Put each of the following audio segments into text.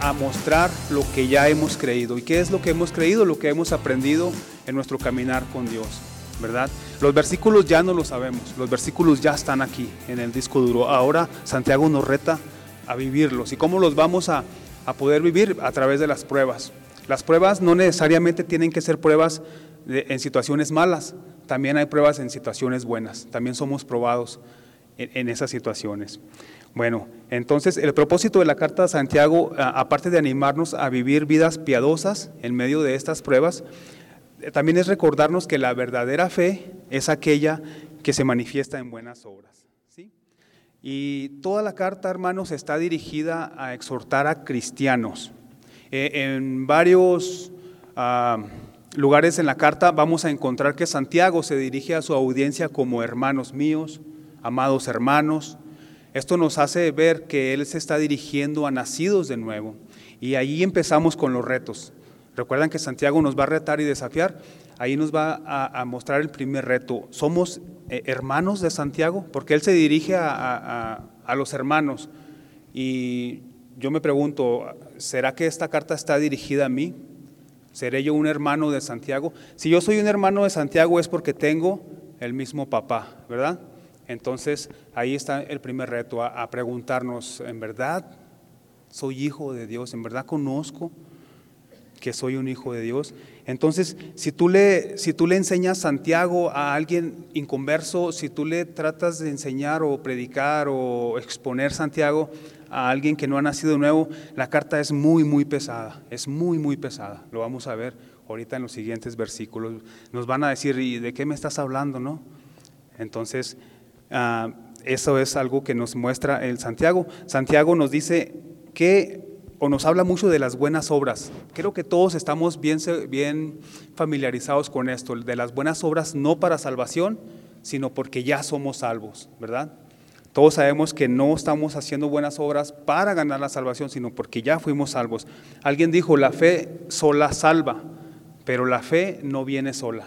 a mostrar lo que ya hemos creído. ¿Y qué es lo que hemos creído? Lo que hemos aprendido en nuestro caminar con Dios, ¿verdad? Los versículos ya no lo sabemos, los versículos ya están aquí en el disco duro. Ahora Santiago nos reta a vivirlos. ¿Y cómo los vamos a, a poder vivir? A través de las pruebas. Las pruebas no necesariamente tienen que ser pruebas de, en situaciones malas, también hay pruebas en situaciones buenas, también somos probados en, esas situaciones. Bueno, entonces el propósito de la carta de Santiago, aparte de animarnos a vivir vidas piadosas en medio de estas pruebas, eh, también es recordarnos que la verdadera fe es aquella que se manifiesta en buenas obras. ¿sí? Y toda la carta, hermanos, está dirigida a exhortar a cristianos. Eh, en varios uh, lugares en la carta vamos a encontrar que Santiago se dirige a su audiencia como hermanos míos, amados hermanos, esto nos hace ver que Él se está dirigiendo a nacidos de nuevo. Y ahí empezamos con los retos. Recuerdan que Santiago nos va a retar y desafiar. Ahí nos va a, mostrar el primer reto. ¿Somos eh, hermanos de Santiago? Porque Él se dirige a, a, a los hermanos. Y yo me pregunto, ¿será que esta carta está dirigida a mí? ¿Seré yo un hermano de Santiago? Si yo soy un hermano de Santiago es porque tengo el mismo papá, ¿verdad? Entonces, ahí está el primer reto, a, preguntarnos, ¿en verdad soy hijo de Dios? ¿En verdad conozco que soy un hijo de Dios? Entonces, si tú le, si tú le enseñas Santiago a alguien inconverso, si tú le tratas de enseñar o predicar o exponer Santiago a alguien que no ha nacido nuevo, la carta es muy, muy pesada, es muy, muy pesada. Lo vamos a ver ahorita en los siguientes versículos. Nos van a decir, ¿y de qué me estás hablando? ¿No? Entonces, Uh, eso es algo que nos muestra el Santiago. Santiago nos dice que, o nos habla mucho de las buenas obras. Creo que todos estamos bien familiarizados con esto, de las buenas obras no para salvación, sino porque ya somos salvos, ¿verdad? Todos sabemos que no estamos haciendo buenas obras para ganar la salvación, sino porque ya fuimos salvos. Alguien dijo, la fe sola salva, pero la fe no viene sola.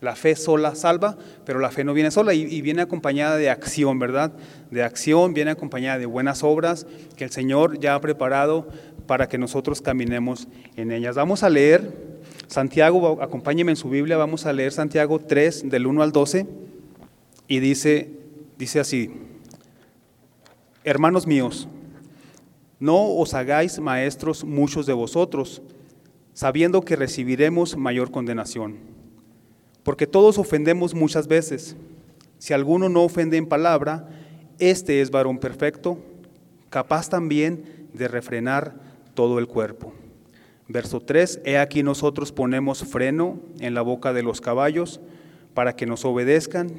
La fe sola salva, pero la fe no viene sola y, viene acompañada de acción, ¿verdad? De acción, viene acompañada de buenas obras que el Señor ya ha preparado para que nosotros caminemos en ellas. Vamos a leer Santiago, acompáñenme en su Biblia, vamos a leer Santiago 3 del 1 al 12 y dice, dice así, hermanos míos, no os hagáis maestros muchos de vosotros, sabiendo que recibiremos mayor condenación porque todos ofendemos muchas veces. Si alguno no ofende en palabra, este es varón perfecto, capaz también de refrenar todo el cuerpo. Verso 3, he aquí nosotros ponemos freno en la boca de los caballos para que nos obedezcan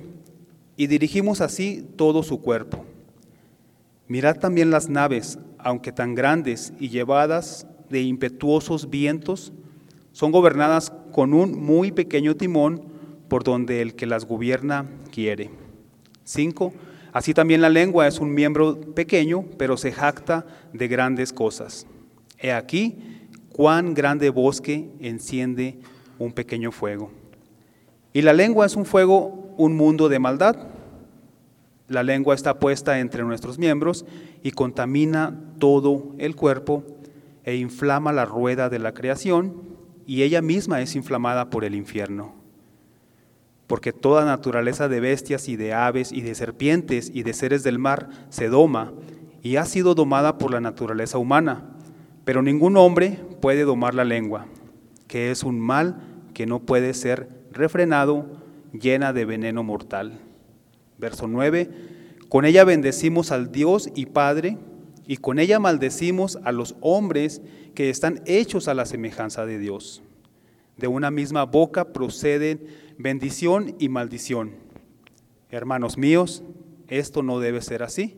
y dirigimos así todo su cuerpo. Mirad también las naves, aunque tan grandes y llevadas de impetuosos vientos, son gobernadas con un muy pequeño timón por donde el que las gobierna quiere. 5. Así también la lengua es un miembro pequeño, pero se jacta de grandes cosas. He aquí cuán grande bosque enciende un pequeño fuego. Y la lengua es un fuego, un mundo de maldad. La lengua está puesta entre nuestros miembros y contamina todo el cuerpo e inflama la rueda de la creación y ella misma es inflamada por el infierno porque toda naturaleza de bestias y de aves y de serpientes y de seres del mar se doma y ha sido domada por la naturaleza humana. Pero ningún hombre puede domar la lengua, que es un mal que no puede ser refrenado, llena de veneno mortal. Verso 9, con ella bendecimos al Dios y Padre, y con ella maldecimos a los hombres que están hechos a la semejanza de Dios. De una misma boca proceden bendición y maldición. Hermanos míos, esto no debe ser así.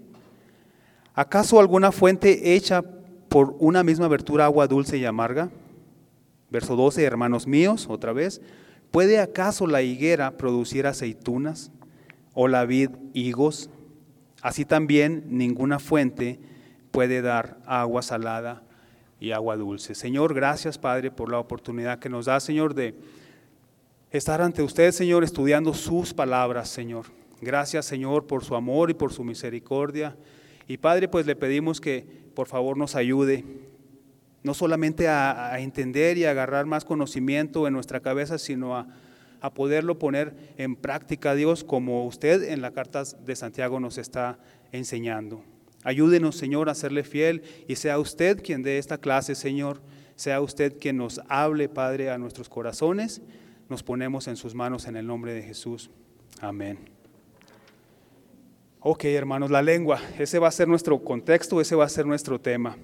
¿Acaso alguna fuente hecha por una misma abertura agua dulce y amarga? Verso 12, hermanos míos, otra vez, ¿Puede acaso la higuera producir aceitunas o la vid higos? Así también ninguna fuente puede dar agua salada y agua dulce. Señor, gracias Padre por la oportunidad que nos da, Señor, de estar ante usted, Señor, estudiando sus palabras, Señor. Gracias, Señor, por su amor y por su misericordia. Y Padre, pues le pedimos que por favor nos ayude, no solamente a, entender y agarrar más conocimiento en nuestra cabeza, sino a, a poderlo poner en práctica, Dios, como usted en la carta de Santiago nos está enseñando. Ayúdenos, Señor, a serle fiel y sea usted quien dé esta clase, Señor. Sea usted quien nos hable, Padre, a nuestros corazones. Nos ponemos en sus manos en el nombre de Jesús. Amén. Ok, hermanos, la lengua. Ese va a ser nuestro contexto, ese va a ser nuestro tema.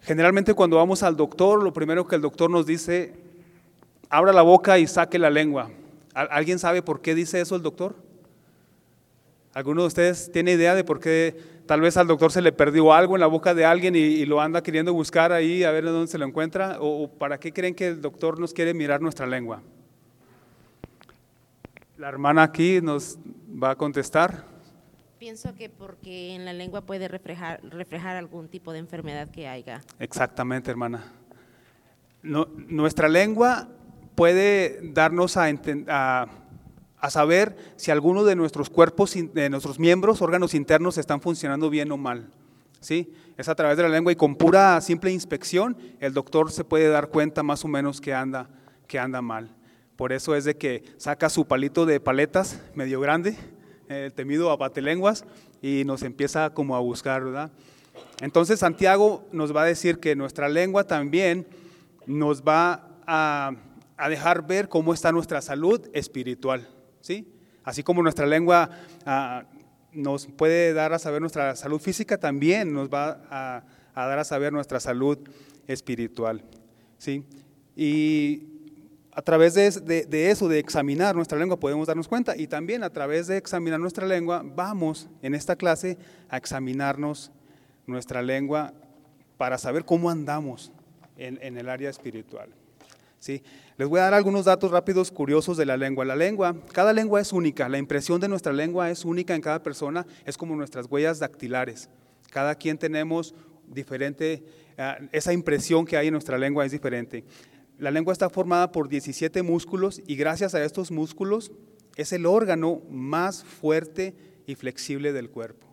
Generalmente cuando vamos al doctor, lo primero que el doctor nos dice, abra la boca y saque la lengua. ¿Alguien sabe por qué dice eso el doctor? ¿Alguno de ustedes tiene idea de por qué tal vez al doctor se le perdió algo en la boca de alguien y, lo anda queriendo buscar ahí a ver dónde se lo encuentra? ¿O, para qué creen que el doctor nos quiere mirar nuestra lengua? La hermana aquí nos va a contestar. Pienso que porque en la lengua puede reflejar, reflejar algún tipo de enfermedad que haya. Exactamente, hermana. nuestra lengua puede darnos a, a, a, saber si alguno de nuestros cuerpos, de nuestros miembros, órganos internos están funcionando bien o mal. ¿Sí? Es a través de la lengua y con pura simple inspección el doctor se puede dar cuenta más o menos que anda, que anda mal. Por eso es de que saca su palito de paletas medio grande el temido lenguas y nos empieza como a buscar, ¿verdad? Entonces Santiago nos va a decir que nuestra lengua también nos va a, dejar ver cómo está nuestra salud espiritual, ¿sí? Así como nuestra lengua ah, nos puede dar a saber nuestra salud física, también nos va a, a dar a saber nuestra salud espiritual, ¿sí? Y a través de, eso, de examinar nuestra lengua, podemos darnos cuenta. Y también a través de examinar nuestra lengua, vamos en esta clase a examinarnos nuestra lengua para saber cómo andamos en, el área espiritual. ¿Sí? Les voy a dar algunos datos rápidos, curiosos de la lengua. La lengua, cada lengua es única. La impresión de nuestra lengua es única en cada persona. Es como nuestras huellas dactilares. Cada quien tenemos diferente, ah, esa impresión que hay en nuestra lengua es diferente. La lengua está formada por 17 músculos y gracias a estos músculos es el órgano más fuerte y flexible del cuerpo.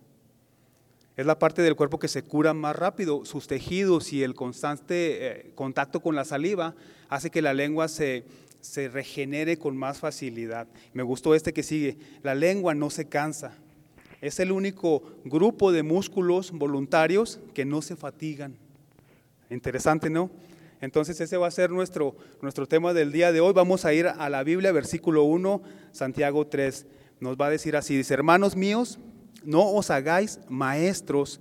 Es la parte del cuerpo que se cura más rápido. Sus tejidos y el constante eh, contacto con la saliva hace que la lengua se, se regenere con más facilidad. Me gustó este que sigue. La lengua no se cansa. Es el único grupo de músculos voluntarios que no se fatigan. Interesante, ¿no? Entonces ese va a ser nuestro, nuestro tema del día de hoy. Vamos a ir a la Biblia, versículo 1, Santiago 3. Nos va a decir así, hermanos míos, no os hagáis maestros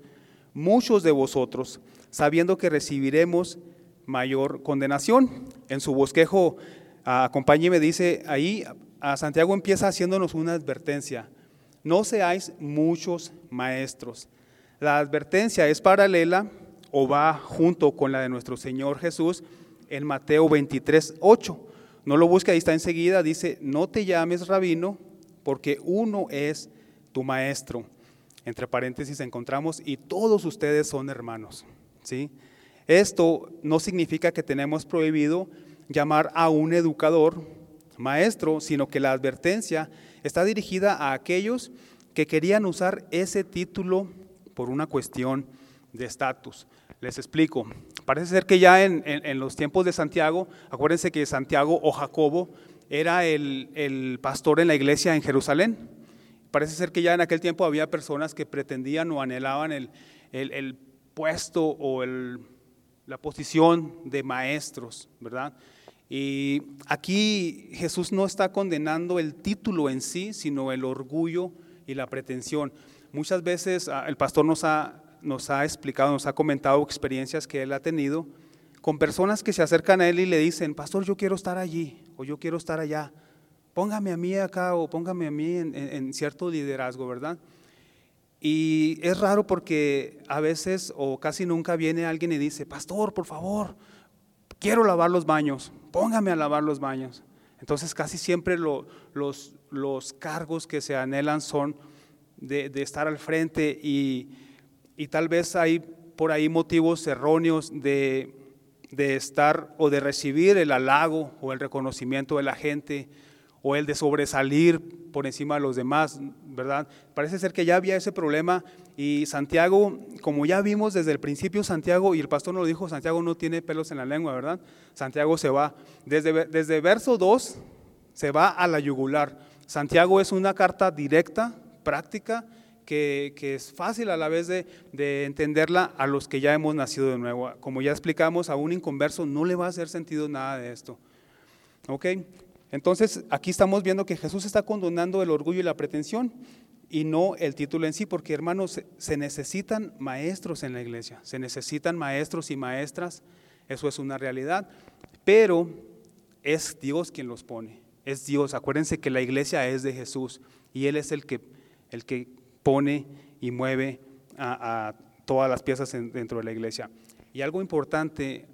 muchos de vosotros, sabiendo que recibiremos mayor condenación. En su bosquejo, acompáñeme, dice ahí, a Santiago empieza haciéndonos una advertencia. No seáis muchos maestros. La advertencia es paralela o va junto con la de nuestro Señor Jesús en Mateo 23, 8. No lo busque, ahí está enseguida, dice, no te llames rabino porque uno es tu maestro. Entre paréntesis encontramos, y todos ustedes son hermanos. ¿sí? Esto no significa que tenemos prohibido llamar a un educador maestro, sino que la advertencia está dirigida a aquellos que querían usar ese título por una cuestión de estatus. Les explico. Parece ser que ya en, los tiempos de Santiago, acuérdense que Santiago o Jacobo era el, pastor en la iglesia en Jerusalén. Parece ser que ya en aquel tiempo había personas que pretendían o anhelaban el, puesto o la posición de maestros, ¿verdad? Y aquí Jesús no está condenando el título en sí, sino el orgullo y la pretensión. Muchas veces ah, el pastor nos ha nos ha explicado, nos ha comentado experiencias que él ha tenido con personas que se acercan a él y le dicen, pastor, yo quiero estar allí o yo quiero estar allá. Póngame a mí acá o póngame a mí en, cierto liderazgo, ¿verdad? Y es raro porque a veces o casi nunca viene alguien y dice, pastor, por favor, quiero lavar los baños, póngame a lavar los baños. Entonces casi siempre los, cargos que se anhelan son de, estar al frente y, y, tal vez hay por ahí motivos erróneos de, de estar o de recibir el halago o el reconocimiento de la gente o el de sobresalir por encima de los demás, ¿verdad? Parece ser que ya había ese problema y Santiago, como ya vimos desde el principio, Santiago, y el pastor nos lo dijo, Santiago no tiene pelos en la lengua, ¿verdad? Santiago se va, desde, desde verso 2, se va a la yugular. Santiago es una carta directa, práctica, que, es fácil a la vez de, de, entenderla a los que ya hemos nacido de nuevo. Como ya explicamos, a un inconverso no le va a hacer sentido nada de esto. ¿Ok? Entonces, aquí estamos viendo que Jesús está condonando el orgullo y la pretensión y no el título en sí, porque hermanos, se necesitan maestros en la iglesia, se necesitan maestros y maestras, eso es una realidad, pero es Dios quien los pone, es Dios. Acuérdense que la iglesia es de Jesús y Él es el que, el que pone y mueve a, todas las piezas dentro de la iglesia. Y algo importante,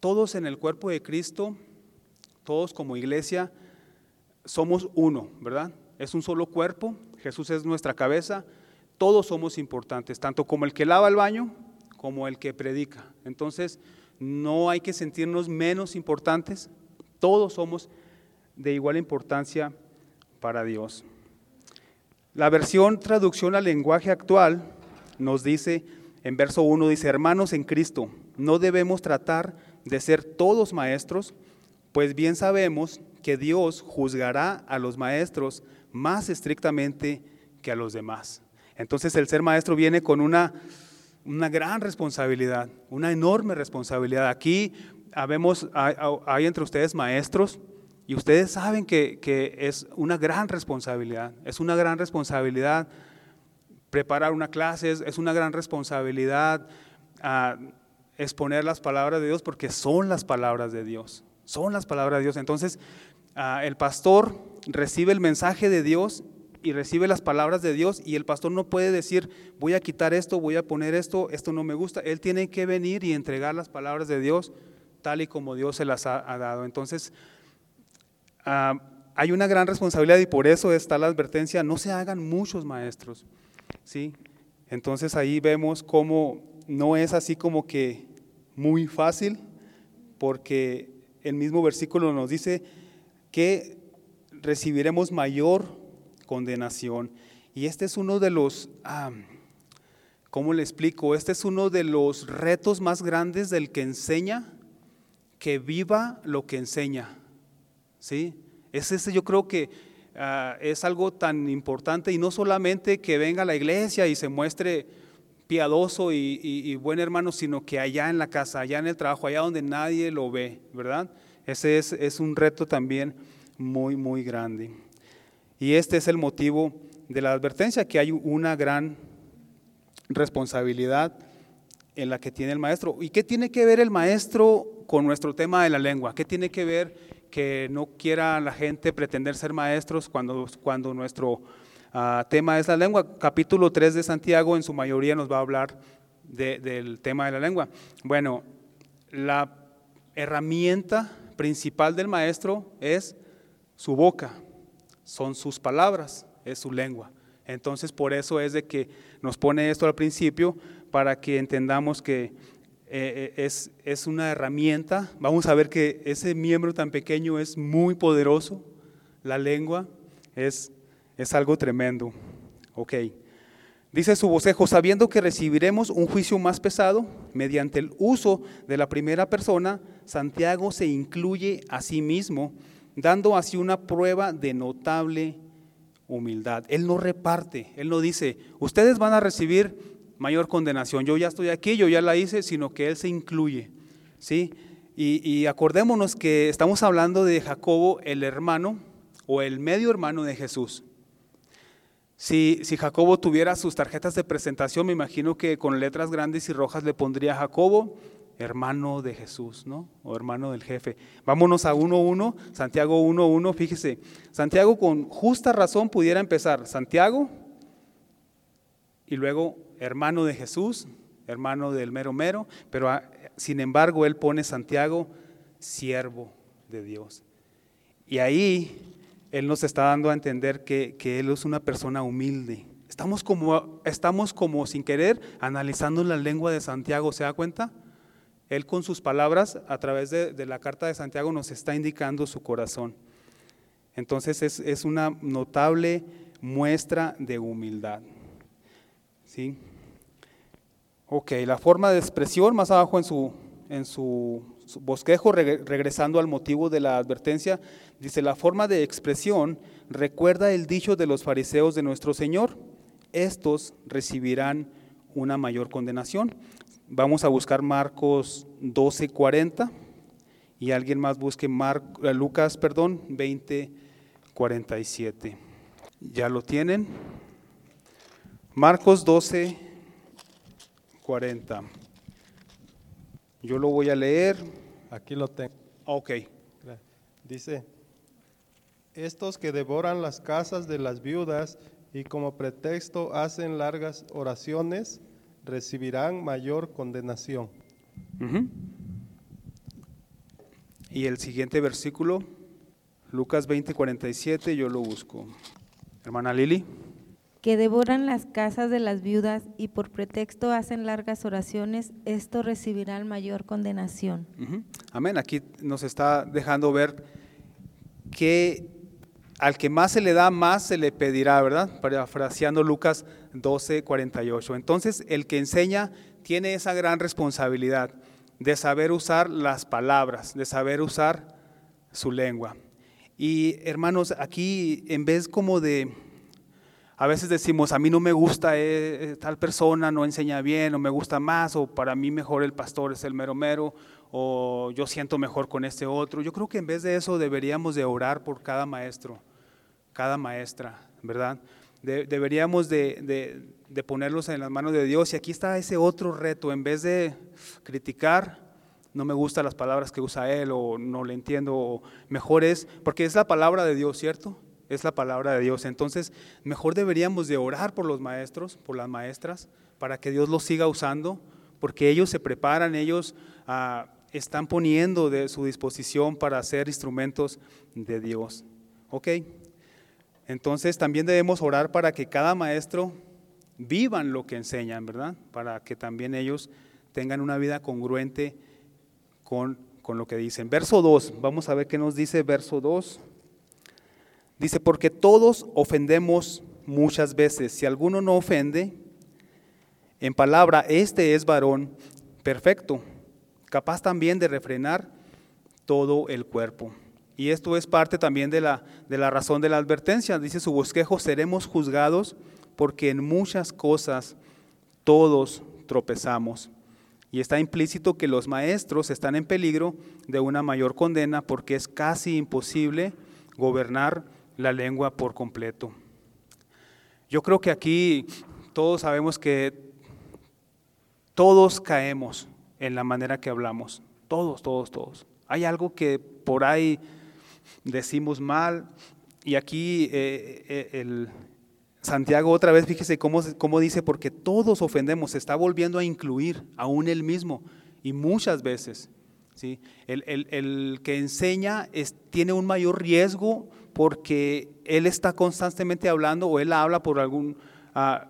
todos en el cuerpo de Cristo, todos como iglesia, somos uno, ¿verdad? Es un solo cuerpo, Jesús es nuestra cabeza, todos somos importantes, tanto como el que lava el baño como el que predica. Entonces, no hay que sentirnos menos importantes, todos somos de igual importancia para Dios. La versión traducción al lenguaje actual nos dice, en verso 1 dice, hermanos en Cristo, no debemos tratar de ser todos maestros, pues bien sabemos que Dios juzgará a los maestros más estrictamente que a los demás. Entonces el ser maestro viene con una, una gran responsabilidad, una enorme responsabilidad. Aquí habemos, hay, entre ustedes maestros y ustedes saben que, es una gran responsabilidad, es una gran responsabilidad preparar una clase, es, una gran responsabilidad ah, exponer las palabras de Dios porque son las palabras de Dios, son las palabras de Dios. Entonces ah, el pastor recibe el mensaje de Dios y recibe las palabras de Dios y el pastor no puede decir, voy a quitar esto, voy a poner esto, esto no me gusta. Él tiene que venir y entregar las palabras de Dios tal y como Dios se las ha, dado. Entonces, ah, hay una gran responsabilidad y por eso está la advertencia, no se hagan muchos maestros. ¿sí? Entonces ahí vemos cómo no es así como que muy fácil, porque el mismo versículo nos dice que recibiremos mayor condenación. Y este es uno de los, ¿cómo le explico? Este es uno de los retos más grandes del que enseña, que viva lo que enseña. ¿Sí? Es ese, yo creo que ah, es algo tan importante y no solamente que venga a la iglesia y se muestre piadoso y, buen hermano, sino que allá en la casa, allá en el trabajo, allá donde nadie lo ve, ¿verdad? Ese es, es un reto también muy, muy grande. Y este es el motivo de la advertencia, que hay una gran responsabilidad en la que tiene el maestro. ¿Y qué tiene que ver el maestro con nuestro tema de la lengua? ¿Qué tiene que ver que no quiera la gente pretender ser maestros cuando, cuando nuestro ah, tema es la lengua? Capítulo 3 de Santiago en su mayoría nos va a hablar del tema de la lengua. Bueno, la herramienta principal del maestro es su boca, son sus palabras, es su lengua. Entonces por eso es de que nos pone esto al principio para que entendamos que eh, eh, es, es, una herramienta. Vamos a ver que ese miembro tan pequeño es muy poderoso. La lengua es, es algo tremendo. Ok. Dice su vocejo, sabiendo que recibiremos un juicio más pesado, mediante el uso de la primera persona, Santiago se incluye a sí mismo dando así una prueba de notable humildad. Él no reparte, él no dice, ustedes van a recibir mayor condenación, yo ya estoy aquí, yo ya la hice, sino que él se incluye. ¿sí? Y, acordémonos que estamos hablando de Jacobo, el hermano o el medio hermano de Jesús. Si, Jacobo tuviera sus tarjetas de presentación, me imagino que con letras grandes y rojas le pondría Jacobo, hermano de Jesús, ¿no? O hermano del jefe. Vámonos a 1.1, Santiago 1.1, fíjese, Santiago con justa razón pudiera empezar, Santiago, y luego hermano de Jesús, hermano del mero mero, pero ah, sin embargo él pone Santiago, siervo de Dios. Y ahí Él nos está dando a entender que, que Él es una persona humilde. Estamos como, estamos como sin querer analizando la lengua de Santiago, ¿se da cuenta? Él con sus palabras, a través de, de la carta de Santiago, nos está indicando su corazón. Entonces es, es una notable muestra de humildad. ¿Sí? Ok, la forma de expresión más abajo en su, en su, su bosquejo, reg- regresando al motivo de la advertencia, dice, la forma de expresión recuerda el dicho de los fariseos de nuestro Señor, estos recibirán una mayor condenación. Vamos a buscar Marcos 12, 40 y alguien más busque Mar- eh, Lucas, perdón, 20, 47. ¿Ya lo tienen? Marcos 12, 40. Yo lo voy a leer. Aquí lo tengo. Ok. Dice, estos que devoran las casas de las viudas y como pretexto hacen largas oraciones, recibirán mayor condenación. Y el siguiente versículo, Lucas 20, 47, yo lo busco. Hermana Lili. Que devoran las casas de las viudas y por pretexto hacen largas oraciones, esto recibirán mayor condenación. Amén. Aquí nos está dejando ver que al que más se le da, más se le pedirá, ¿verdad? Parafraseando Lucas 12, 48. Entonces, el que enseña tiene esa gran responsabilidad de saber usar las palabras, de saber usar su lengua. Y hermanos, aquí en vez como de, a veces decimos, a mí no me gusta eh, eh, tal persona, no enseña bien, o me gusta más, o para mí mejor el pastor es el mero mero, o yo siento mejor con este otro. Yo creo que en vez de eso deberíamos de orar por cada maestro, cada maestra, ¿verdad? De- deberíamos de, de- de ponerlos en las manos de Dios. Y aquí está ese otro reto, en vez de criticar, no me gustan las palabras que usa él o no le entiendo, o mejor es, porque es la palabra de Dios, ¿cierto? Es la palabra de Dios. Entonces, mejor deberíamos de orar por los maestros, por las maestras, para que Dios los siga usando, porque ellos se preparan, ellos ah, están poniendo de su disposición para ser instrumentos de Dios. ¿Ok? Entonces, también debemos orar para que cada maestro vivan lo que enseñan, ¿verdad? Para que también ellos tengan una vida congruente con, con lo que dicen. Verso 2, vamos a ver qué nos dice verso 2. Dice, porque todos ofendemos muchas veces. Si alguno no ofende, en palabra, este es varón perfecto, capaz también de refrenar todo el cuerpo. Y esto es parte también de la, de la razón de la advertencia. Dice su bosquejo, seremos juzgados porque en muchas cosas todos tropezamos. Y está implícito que los maestros están en peligro de una mayor condena porque es casi imposible gobernar la lengua por completo. Yo creo que aquí todos sabemos que todos caemos en la manera que hablamos. Todos, todos, todos. Hay algo que por ahí decimos mal y aquí eh, eh, el Santiago otra vez, fíjese cómo, cómo dice, porque todos ofendemos, se está volviendo a incluir aún él mismo y muchas veces. ¿sí? El, el- el que enseña es- tiene un mayor riesgo porque él está constantemente hablando o él habla por algún ah,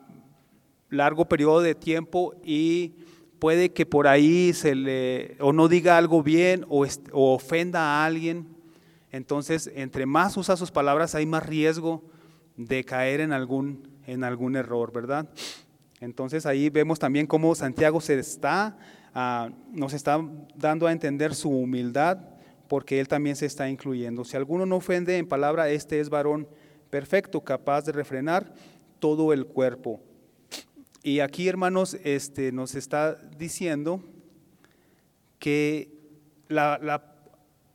largo periodo de tiempo y puede que por ahí se le o no diga algo bien o, o ofenda a alguien. Entonces, entre más usa sus palabras, hay más riesgo de caer en algún, en algún error, ¿verdad? Entonces ahí vemos también cómo Santiago se está, ah, nos está dando a entender su humildad, porque él también se está incluyendo. Si alguno no ofende en palabra, este es varón perfecto, capaz de refrenar todo el cuerpo. Y aquí, hermanos, este, nos está diciendo que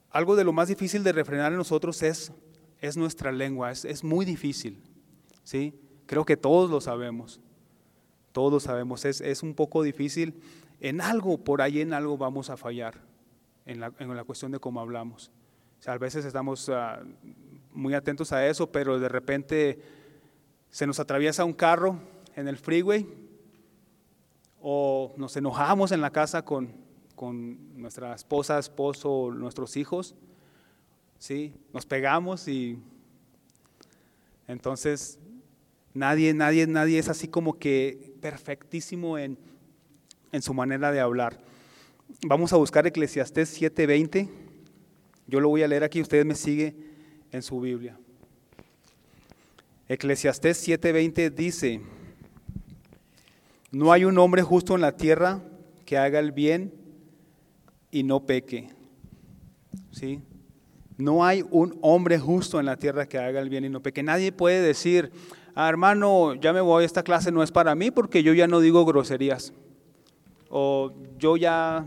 algo de lo más difícil de refrenar en nosotros es, es nuestra lengua, es, es muy difícil. ¿sí? Creo que todos lo sabemos, todos sabemos, es, es un poco difícil. En algo, por ahí en algo vamos a fallar, en la, en la cuestión de cómo hablamos. O sea, a veces estamos ah, muy atentos a eso, pero de repente se nos atraviesa un carro en el freeway o nos enojamos en la casa con, con nuestra esposa, esposo, nuestros hijos, ¿sí? Nos pegamos y entonces nadie, nadie, nadie es así como que perfectísimo en, en su manera de hablar. Vamos a buscar Eclesiastés 7:20. Yo lo voy a leer aquí, ustedes me siguen en su Biblia. Eclesiastés 7:20 dice, no hay un hombre justo en la tierra que haga el bien y no peque. ¿Sí? No hay un hombre justo en la tierra que haga el bien y no peque. Nadie puede decir, ah, hermano, ya me voy, esta clase no es para mí porque yo ya no digo groserías. O yo ya,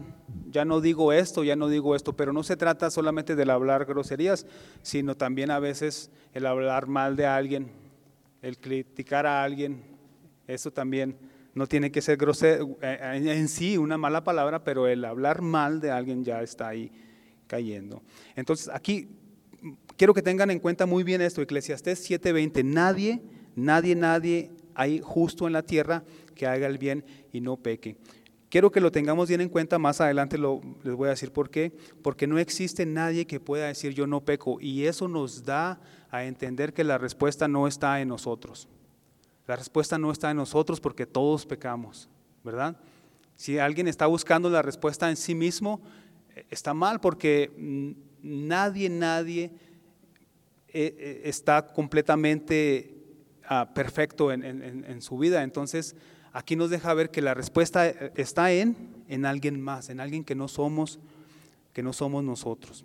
ya no digo esto, ya no digo esto. Pero no se trata solamente del hablar groserías, sino también a veces el hablar mal de alguien, el criticar a alguien. Eso también no tiene que ser grosero eh, en sí una mala palabra, pero el hablar mal de alguien ya está ahí cayendo. Entonces, aquí quiero que tengan en cuenta muy bien esto, Eclesiastés 7:20, nadie, nadie, nadie hay justo en la tierra que haga el bien y no peque. Quiero que lo tengamos bien en cuenta, más adelante les voy a decir por qué, porque no existe nadie que pueda decir yo no peco y eso nos da a entender que la respuesta no está en nosotros. La respuesta no está en nosotros porque todos pecamos, ¿verdad? Si alguien está buscando la respuesta en sí mismo, está mal porque nadie, nadie eh, eh, está completamente ah, perfecto en, su vida. Entonces, aquí nos deja ver que la respuesta eh, está en, en alguien más, en alguien que no somos, que no somos nosotros.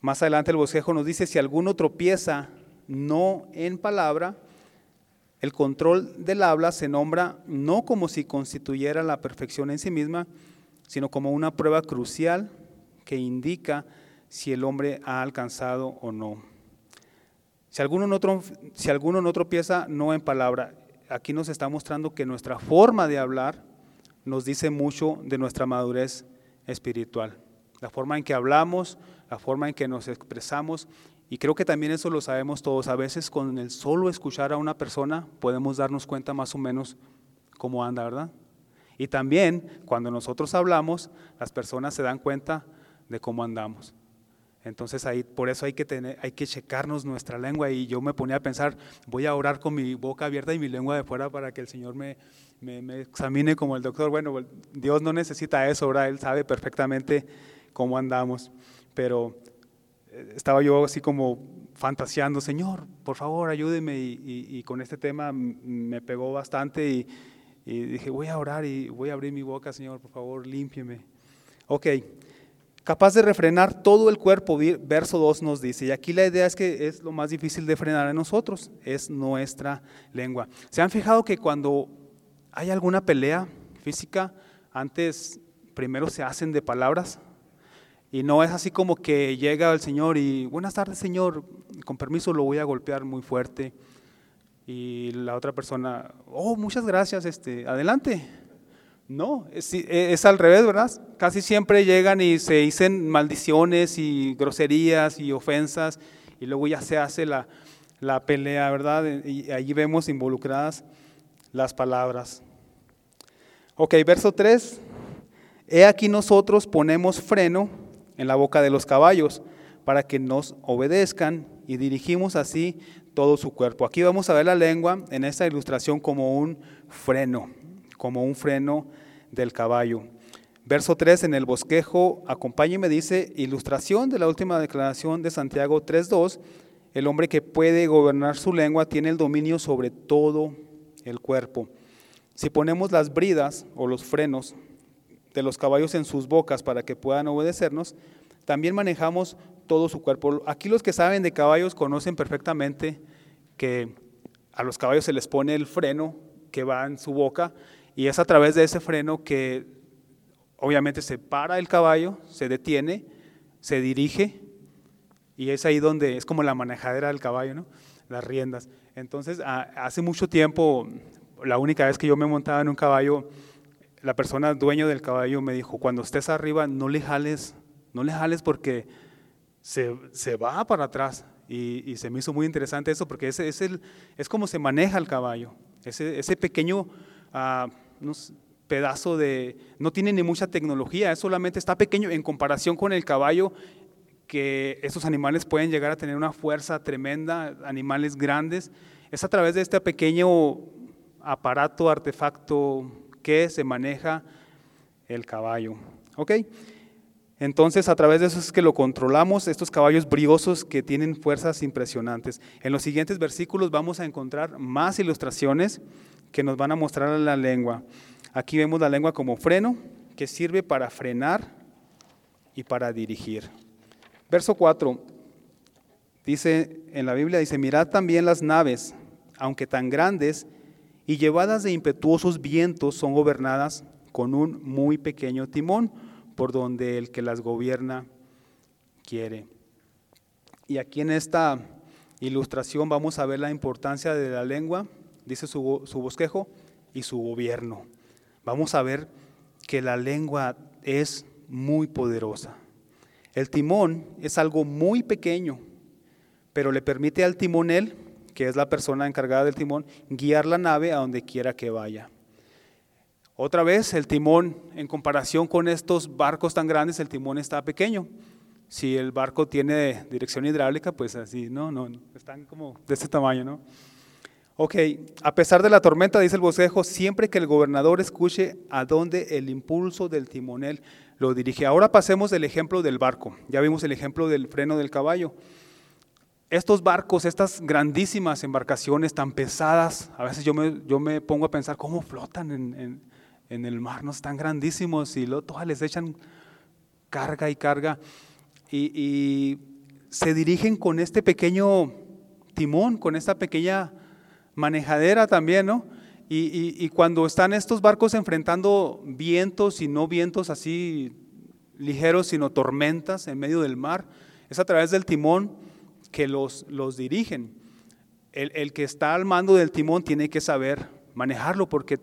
Más adelante el bosquejo nos dice, si alguno tropieza no en palabra, el control del habla se nombra no como si constituyera la perfección en sí misma, sino como una prueba crucial que indica si el hombre ha alcanzado o no. Si alguno, no, si alguno no tropieza, no en palabra. Aquí nos está mostrando que nuestra forma de hablar nos dice mucho de nuestra madurez espiritual. La forma en que hablamos, la forma en que nos expresamos. Y creo que también eso lo sabemos todos. A veces con el solo escuchar a una persona podemos darnos cuenta más o menos cómo anda, ¿verdad? Y también cuando nosotros hablamos, las personas se dan cuenta de cómo andamos. Entonces ahí, por eso hay que, tener, hay que checarnos nuestra lengua y yo me ponía a pensar, voy a orar con mi boca abierta y mi lengua de fuera para que el Señor me, me, examine como el doctor. Bueno, Dios no necesita eso, ahora Él sabe perfectamente cómo andamos. Pero eh, estaba yo así como fantaseando, Señor, por favor, ayúdeme. Y, con este tema me pegó bastante y, y, dije, voy a orar y voy a abrir mi boca, Señor, por favor, límpieme. Ok, capaz de refrenar todo el cuerpo, verso 2 nos dice, y aquí la idea es que es lo más difícil de frenar en nosotros, es nuestra lengua. ¿Se han fijado que cuando hay alguna pelea física, antes primero se hacen de palabras? Y no es así como que llega el Señor y, buenas tardes Señor, con permiso lo voy a golpear muy fuerte. Y la otra persona, oh, muchas gracias, este, adelante. No, es, al revés, ¿verdad? Casi siempre llegan y se dicen maldiciones y groserías y ofensas y luego ya se hace la, la pelea, ¿verdad? Y allí vemos involucradas las palabras. Ok, verso 3. He aquí nosotros ponemos freno en la boca de los caballos para que nos obedezcan y dirigimos así todo su cuerpo. Aquí vamos a ver la lengua en esta ilustración como un freno como un freno del caballo. Verso 3 en el bosquejo, acompáñeme, dice, ilustración de la última declaración de Santiago 3.2, el hombre que puede gobernar su lengua tiene el dominio sobre todo el cuerpo. Si ponemos las bridas o los frenos de los caballos en sus bocas para que puedan obedecernos, también manejamos todo su cuerpo. Aquí los que saben de caballos conocen perfectamente que a los caballos se les pone el freno que va en su boca y es a través de ese freno que obviamente se para el caballo, se detiene, se dirige y es ahí donde es como la manejadera del caballo, ¿no? las riendas. Entonces, hace mucho tiempo, la única vez que yo me montaba en un caballo, la persona dueño del caballo me dijo, cuando estés arriba, no le jales, no le jales porque se, se va para atrás. Y, se me hizo muy interesante eso porque ese, es, es como se maneja el caballo, ese, ese pequeño... Uh, unos pedazo de, no tiene ni mucha tecnología, es solamente está pequeño en comparación con el caballo que estos animales pueden llegar a tener una fuerza tremenda, animales grandes, es a través de este pequeño aparato, artefacto que se maneja el caballo. ¿Ok? Entonces, a través de eso es que lo controlamos, estos caballos briosos que tienen fuerzas impresionantes. En los siguientes versículos vamos a encontrar más ilustraciones que nos van a mostrar la lengua. Aquí vemos la lengua como freno, que sirve para frenar y para dirigir. Verso 4 dice en la Biblia dice, "Mirad también las naves, aunque tan grandes y llevadas de impetuosos vientos, son gobernadas con un muy pequeño timón, por donde el que las gobierna quiere." Y aquí en esta ilustración vamos a ver la importancia de la lengua, dice su, su bosquejo, y su gobierno. Vamos a ver que la lengua es muy poderosa. El timón es algo muy pequeño, pero le permite al timonel, que es la persona encargada del timón, guiar la nave a donde quiera que vaya. Otra vez, el timón, en comparación con estos barcos tan grandes, el timón está pequeño. Si el barco tiene dirección hidráulica, pues así, no, no, están como de este tamaño, ¿no? Ok, a pesar de la tormenta, dice el bosquejo, siempre que el gobernador escuche a dónde el impulso del timonel lo dirige. Ahora pasemos del ejemplo del barco. Ya vimos el ejemplo del freno del caballo. Estos barcos, estas grandísimas embarcaciones tan pesadas, a veces yo me, yo me pongo a pensar cómo flotan en, el mar, no están grandísimos y luego todas les echan carga y carga y se dirigen con este pequeño timón, con esta pequeña manejadera también, ¿no? Y, cuando están estos barcos enfrentando vientos y no vientos así ligeros, sino tormentas en medio del mar, es a través del timón que los, los dirigen. El, que está al mando del timón tiene que saber manejarlo porque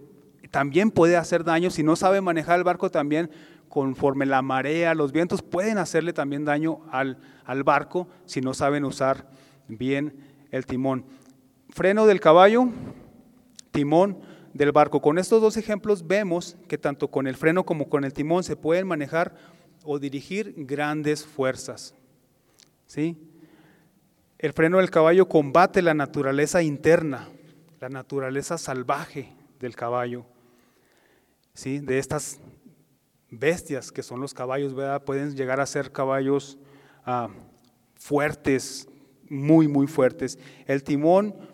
también puede hacer daño. Si no sabe manejar el barco también, conforme la marea, los vientos pueden hacerle también daño al, al barco si no saben usar bien el timón. Freno del caballo, timón del barco. Con estos dos ejemplos vemos que tanto con el freno como con el timón se pueden manejar o dirigir grandes fuerzas. ¿Sí? El freno del caballo combate la naturaleza interna, la naturaleza salvaje del caballo. ¿Sí? De estas bestias que son los caballos, pueden llegar a ser caballos ah, fuertes, muy, muy fuertes. El timón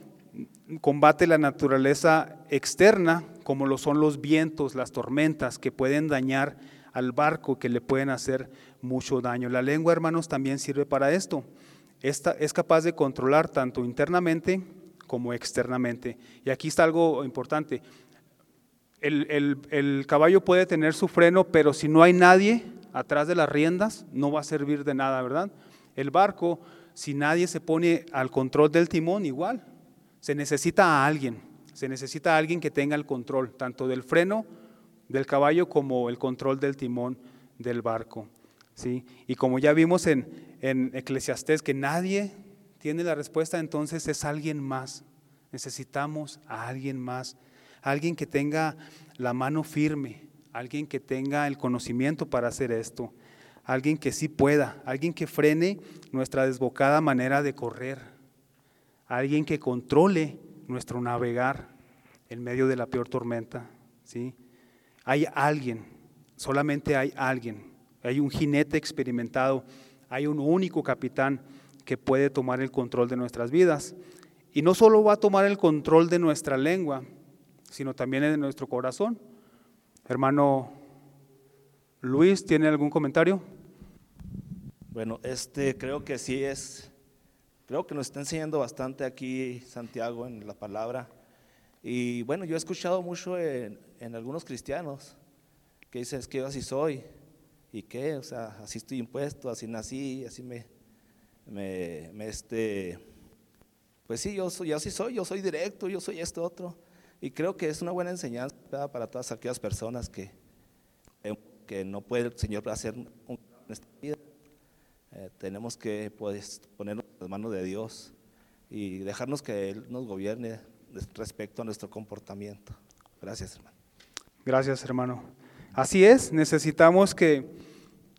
combate la naturaleza externa, como lo son los vientos, las tormentas, que pueden dañar al barco, que le pueden hacer mucho daño. La lengua, hermanos, también sirve para esto. Esta es capaz de controlar tanto internamente como externamente. Y aquí está algo importante. El, el, caballo puede tener su freno, pero si no hay nadie atrás de las riendas, no va a servir de nada, ¿verdad? El barco, si nadie se pone al control del timón, igual, se necesita a alguien, se necesita a alguien que tenga el control, tanto del freno del caballo como el control del timón del barco. ¿sí? Y como ya vimos en, en Eclesiastés que nadie tiene la respuesta, entonces es alguien más. Necesitamos a alguien más, alguien que tenga la mano firme, alguien que tenga el conocimiento para hacer esto, alguien que sí pueda, alguien que frene nuestra desbocada manera de correr, alguien que controle nuestro navegar en medio de la peor tormenta. ¿sí? Hay alguien, solamente hay alguien, hay un jinete experimentado, hay un único capitán que puede tomar el control de nuestras vidas. Y no solo va a tomar el control de nuestra lengua, sino también de nuestro corazón. Hermano Luis, ¿tiene algún comentario? Bueno, este creo que sí es Creo que nos está enseñando bastante aquí Santiago en la palabra. Y bueno, yo he escuchado mucho en, algunos cristianos que dicen, es que yo así soy. ¿Y qué? O sea, así estoy impuesto, así nací, así me, me, este, pues sí, yo, soy, así soy, yo soy directo, yo soy esto otro. Y creo que es una buena enseñanza para todas aquellas personas que, que no puede el Señor hacer un en vida. Eh, tenemos que pues, ponernos en las manos de Dios y dejarnos que Él nos gobierne respecto a nuestro comportamiento. Gracias, hermano. Gracias, hermano. Así es, necesitamos que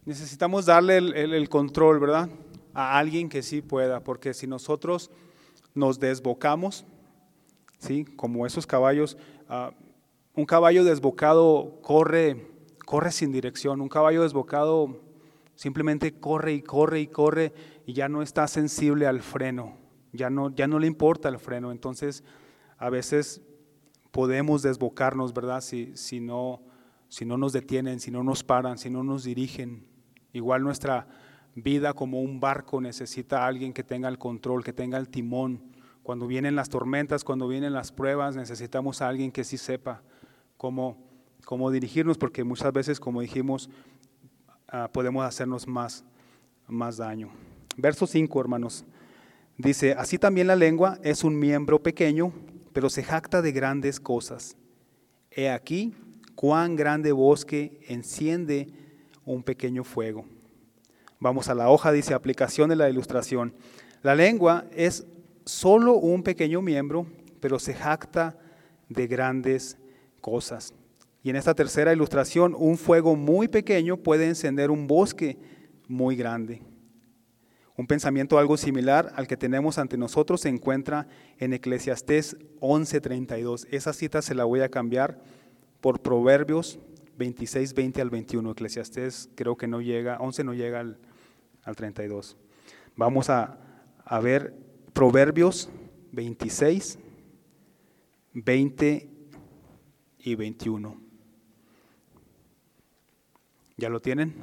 necesitamos darle el, el- el control, ¿verdad? A alguien que sí pueda, porque si nosotros nos desbocamos, ¿sí? Como esos caballos, ah, un caballo desbocado corre, corre sin dirección, un caballo desbocado simplemente corre y corre y corre y ya no está sensible al freno, ya no, ya no le importa el freno, entonces a veces podemos desbocarnos, ¿verdad? Si, si, no, si no nos detienen, si no nos paran, si no nos dirigen. Igual nuestra vida como un barco necesita a alguien que tenga el control, que tenga el timón. Cuando vienen las tormentas, cuando vienen las pruebas, necesitamos a alguien que sí sepa cómo, cómo dirigirnos, porque muchas veces, como dijimos, ah, podemos hacernos más, más daño. Verso 5, hermanos. Dice, así también la lengua es un miembro pequeño, pero se jacta de grandes cosas. He aquí cuán grande bosque enciende un pequeño fuego. Vamos a la hoja, dice aplicación de la ilustración. La lengua es solo un pequeño miembro, pero se jacta de grandes cosas. Y en esta tercera ilustración, un fuego muy pequeño puede encender un bosque muy grande. Un pensamiento algo similar al que tenemos ante nosotros se encuentra en Eclesiastés 11:32. Esa cita se la voy a cambiar por Proverbios 26, 20 al 21. Eclesiastés creo que no llega, 11 no llega al, al 32. Vamos a, a ver Proverbios 26, 20 y 21. ¿Ya lo tienen?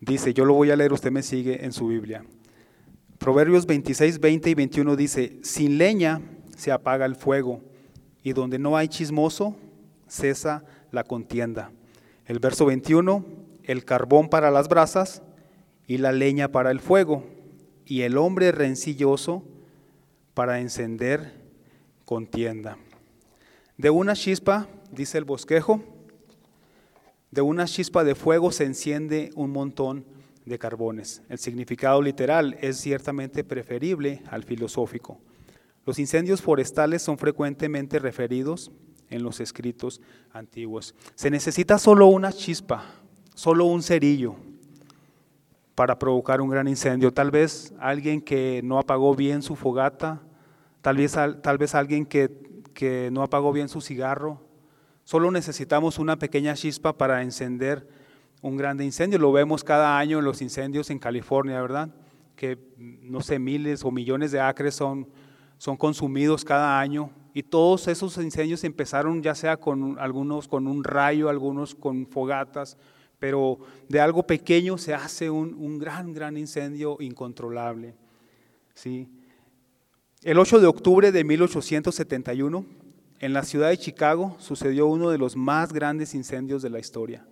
Dice, yo lo voy a leer, usted me sigue en su Biblia. Proverbios 26, 20 y 21 dice, sin leña se apaga el fuego, y donde no hay chismoso, cesa la contienda. El verso 21, el carbón para las brasas y la leña para el fuego, y el hombre rencilloso para encender contienda. De una chispa, dice el bosquejo, de una chispa de fuego se enciende un montón de carbones. El significado literal es ciertamente preferible al filosófico. Los incendios forestales son frecuentemente referidos en los escritos antiguos. Se necesita solo una chispa, solo un cerillo para provocar un gran incendio. Tal vez alguien que no apagó bien su fogata, tal vez, tal vez alguien que, que no apagó bien su cigarro. Solo necesitamos una pequeña chispa para encender un grande incendio. Lo vemos cada año en los incendios en California, ¿verdad? Que no sé, miles o millones de acres son, son consumidos cada año. Y todos esos incendios empezaron ya sea con algunos con un rayo, algunos con fogatas, pero de algo pequeño se hace un, un gran, gran incendio incontrolable. ¿sí? El 8 de octubre de 1871, en la ciudad de Chicago, sucedió uno de los más grandes incendios de la historia.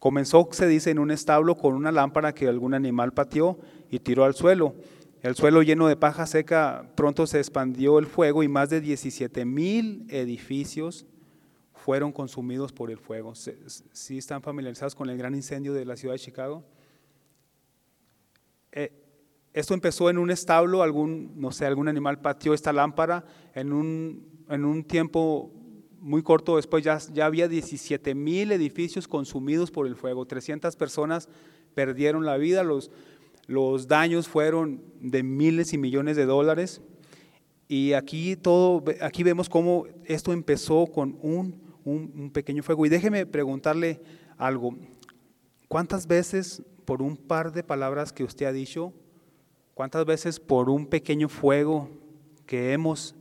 Comenzó, se dice, en un establo con una lámpara que algún animal pateó y tiró al suelo. El suelo lleno de paja seca, pronto se expandió el fuego y más de 17 mil edificios fueron consumidos por el fuego. ¿Sí están familiarizados con el gran incendio de la ciudad de Chicago? Eh, esto empezó en un establo, algún, no sé, algún animal pateó esta lámpara, en un, en un tiempo muy corto después ya, ya había 17 mil edificios consumidos por el fuego, 300 personas perdieron la vida, los, los daños fueron de miles y millones de dólares. Y aquí, todo, aquí vemos cómo esto empezó con un, un, un pequeño fuego. Y déjeme preguntarle algo. ¿Cuántas veces por un par de palabras que usted ha dicho, cuántas veces por un pequeño fuego que hemos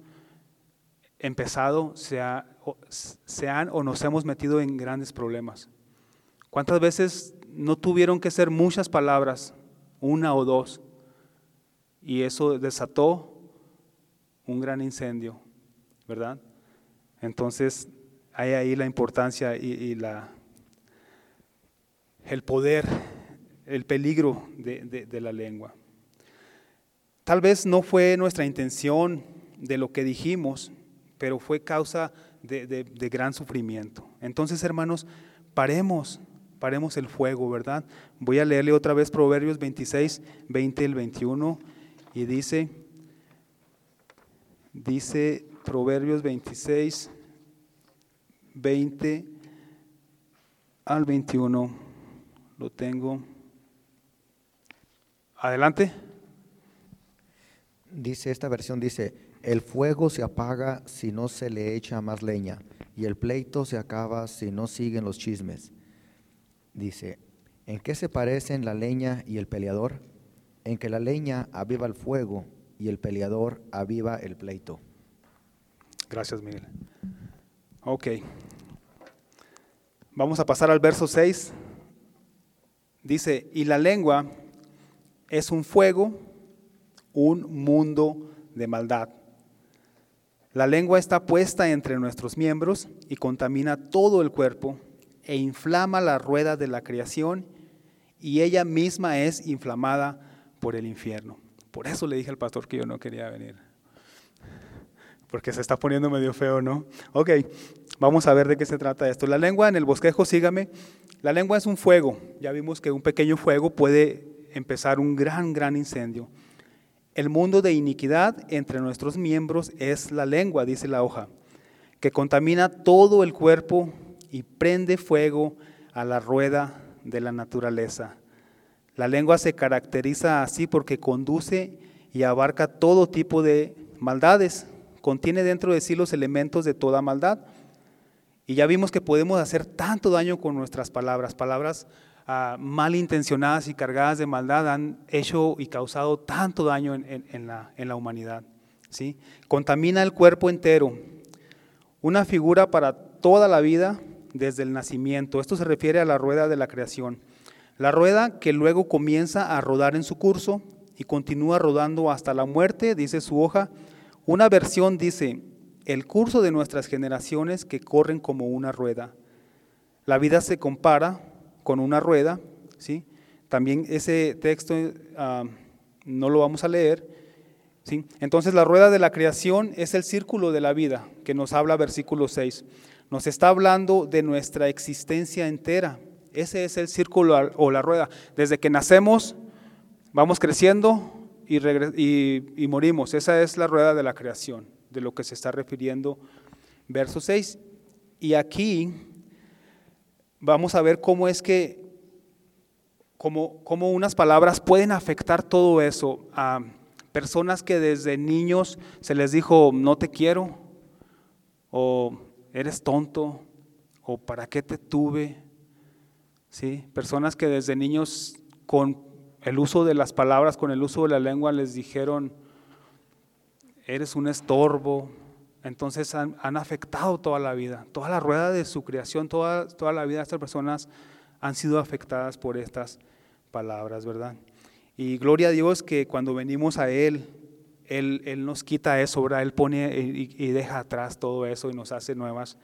empezado se, ha, se han o nos hemos metido en grandes problemas? ¿Cuántas veces no tuvieron que ser muchas palabras, una o dos, y eso desató un gran incendio, ¿verdad? Entonces, hay ahí la importancia y, la, el poder, el peligro de, la lengua. Tal vez no fue nuestra intención de lo que dijimos, pero fue causa de, gran sufrimiento. Entonces, hermanos, paremos, paremos el fuego, ¿verdad? Voy a leerle otra vez Proverbios 26, 20 y 21, y dice, dice Proverbios 26, 20 al 21. Lo tengo. Adelante. Dice, esta versión dice, el fuego se apaga si no se le echa más leña, y el pleito se acaba si no siguen los chismes. Dice, ¿en qué se parecen la leña y el peleador? En que la leña aviva el fuego y el peleador aviva el pleito. Gracias, Miguel. Ok. Vamos a pasar al verso 6. Dice, y la lengua es un fuego, un mundo de maldad. La lengua está puesta entre nuestros miembros y contamina todo el cuerpo e inflama la rueda de la creación y ella misma es inflamada por el infierno. Por eso le dije al pastor que yo no quería venir. Porque se está poniendo medio feo, ¿no? Ok, vamos a ver de qué se trata esto. La lengua en el bosquejo, sígame. La lengua es un fuego. Ya vimos que un pequeño fuego puede empezar un gran, gran incendio. El mundo de iniquidad entre nuestros miembros es la lengua, dice la hoja, que contamina todo el cuerpo y prende fuego a la rueda de la naturaleza. La lengua se caracteriza así porque conduce y abarca todo tipo de maldades, contiene dentro de sí los elementos de toda maldad. Y ya vimos que podemos hacer tanto daño con nuestras palabras. Palabras uh, malintencionadas y cargadas de maldad han hecho y causado tanto daño en, la, en la, humanidad. ¿sí? Contamina el cuerpo entero. Una figura para toda la vida desde el nacimiento. Esto se refiere a la rueda de la creación. La rueda que luego comienza a rodar en su curso y continúa rodando hasta la muerte, dice su hoja, una versión dice, el curso de nuestras generaciones que corren como una rueda. La vida se compara con una rueda, ¿sí? También ese texto uh, no lo vamos a leer, ¿sí? Entonces la rueda de la creación es el círculo de la vida que nos habla versículo 6. Nos está hablando de nuestra existencia entera. Ese es el círculo o la rueda. Desde que nacemos, vamos creciendo, y, morimos. Esa es la rueda de la creación, de lo que se está refiriendo verso 6. Y aquí vamos a ver cómo es que, cómo, cómo unas palabras pueden afectar todo eso a personas que desde niños se les dijo, no te quiero, o eres tonto, o para qué te tuve. ¿Sí? Personas que desde niños con el uso de las palabras, con el uso de la lengua, les dijeron, eres un estorbo. Entonces han, afectado toda la vida, toda la rueda de su creación, toda, toda la vida de estas personas han sido afectadas por estas palabras, ¿verdad? Y gloria a Dios que cuando venimos a Él, Él, Él nos quita eso, ¿verdad? Él pone y, y, deja atrás todo eso y nos hace nuevas,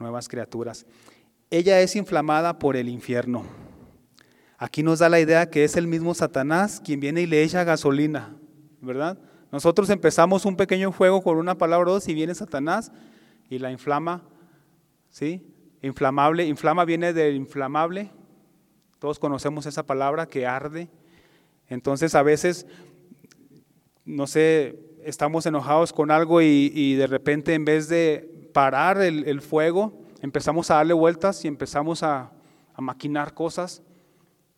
nuevas criaturas. Ella es inflamada por el infierno. Aquí nos da la idea que es el mismo Satanás quien viene y le echa gasolina, ¿verdad? Nosotros empezamos un pequeño fuego con una palabra o dos y viene Satanás y la inflama, ¿sí? Inflamable, inflama viene del inflamable. Todos conocemos esa palabra que arde. Entonces a veces, no sé, estamos enojados con algo y, de repente en vez de parar el, fuego, empezamos a darle vueltas y empezamos a, a maquinar cosas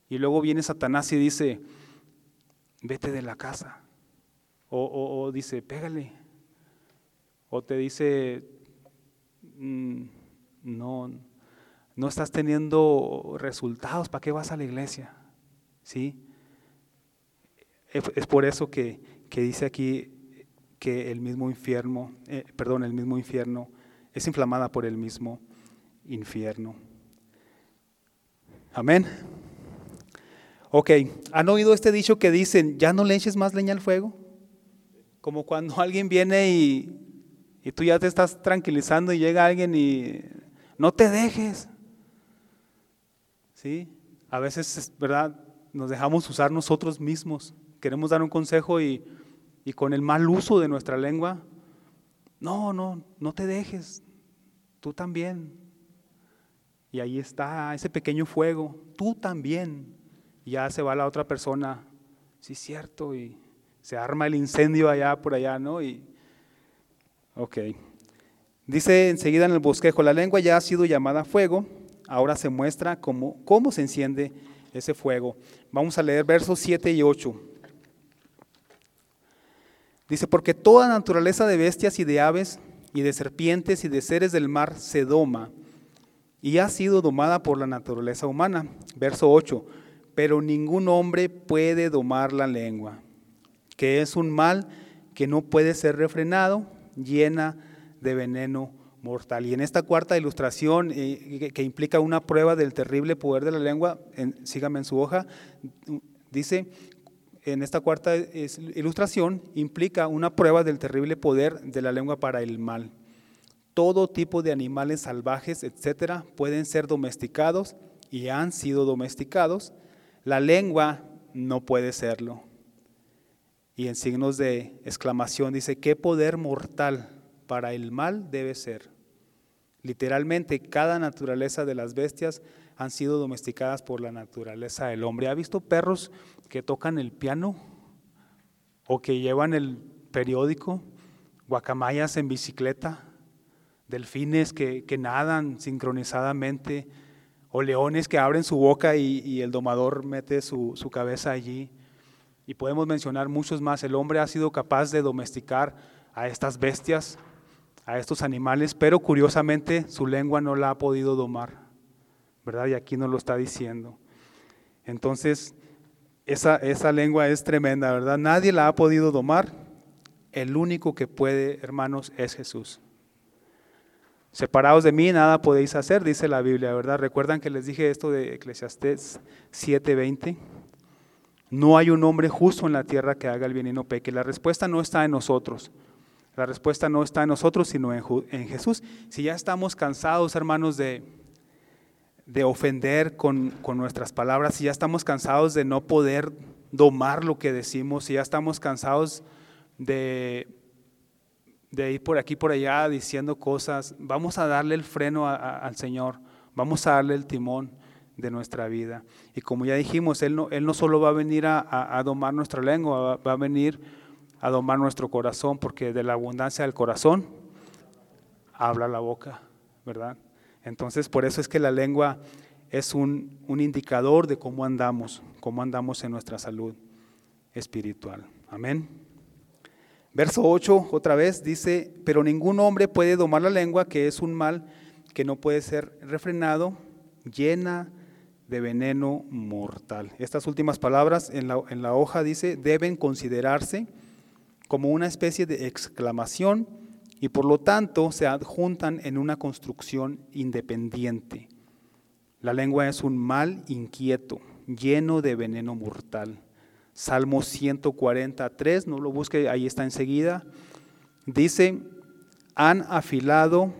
y luego viene Satanás y dice, vete de la casa. O, dice, pégale. O te dice, mm, no, no estás teniendo resultados, ¿para qué vas a la iglesia? ¿Sí? Es por eso que, dice aquí que el mismo infierno, eh, perdón, el mismo infierno es inflamada por el mismo infierno. Amén. Ok, ¿han oído este dicho que dicen, ya no le eches más leña al fuego? Como cuando alguien viene y, y tú ya te estás tranquilizando y llega alguien y no te dejes. ¿Sí? A veces, ¿verdad? Nos dejamos usar nosotros mismos. Queremos dar un consejo y, y con el mal uso de nuestra lengua, no, no, no te dejes. Tú también. Y ahí está ese pequeño fuego. Tú también ya se va la otra persona, sí, cierto, y se arma el incendio allá por allá, ¿no? Y, ok. Dice enseguida en el bosquejo, la lengua ya ha sido llamada fuego, ahora se muestra cómo, cómo se enciende ese fuego. Vamos a leer versos 7 y 8. Dice, porque toda naturaleza de bestias y de aves y de serpientes y de seres del mar se doma y ha sido domada por la naturaleza humana. Verso 8, pero ningún hombre puede domar la lengua, que es un mal que no puede ser refrenado, llena de veneno mortal. Y en esta cuarta ilustración, eh, que, implica una prueba del terrible poder de la lengua, sígame en su hoja, dice, en esta cuarta ilustración implica una prueba del terrible poder de la lengua para el mal. Todo tipo de animales salvajes, etcétera, pueden ser domesticados y han sido domesticados. La lengua no puede serlo. Y en signos de exclamación dice, ¿qué poder mortal para el mal debe ser? Literalmente, cada naturaleza de las bestias han sido domesticadas por la naturaleza del hombre. ¿Ha visto perros que tocan el piano o que llevan el periódico? Guacamayas en bicicleta, delfines que, nadan sincronizadamente, o leones que abren su boca y, el domador mete su, su cabeza allí. Y podemos mencionar muchos más. El hombre ha sido capaz de domesticar a estas bestias, a estos animales, pero curiosamente su lengua no la ha podido domar, ¿verdad? Y aquí nos lo está diciendo. Entonces, esa, lengua es tremenda, ¿verdad? Nadie la ha podido domar. El único que puede, hermanos, es Jesús. Separados de mí nada podéis hacer, dice la Biblia, ¿verdad? Recuerdan que les dije esto de Eclesiastés 7:20. No hay un hombre justo en la tierra que haga el bien y no peque. La respuesta no está en nosotros. La respuesta no está en nosotros, sino en, Jesús. Si ya estamos cansados, hermanos, de, de ofender con, con, nuestras palabras, si ya estamos cansados de no poder domar lo que decimos, si ya estamos cansados de, de ir por aquí, por allá, diciendo cosas, vamos a darle el freno al Señor, vamos a darle el timón de nuestra vida. Y como ya dijimos, Él no, él no solo va a venir a, a domar nuestra lengua, va, a venir a domar nuestro corazón, porque de la abundancia del corazón habla la boca, ¿verdad? Entonces, por eso es que la lengua es un, un indicador de cómo andamos, cómo andamos en nuestra salud espiritual. Amén. Verso 8, otra vez, dice, pero ningún hombre puede domar la lengua, que es un mal que no puede ser refrenado, llena de veneno mortal. Estas últimas palabras en la, en la hoja dice, deben considerarse como una especie de exclamación y por lo tanto se adjuntan en una construcción independiente. La lengua es un mal inquieto, lleno de veneno mortal. Salmo 143, no lo busque, ahí está enseguida. Dice, han afilado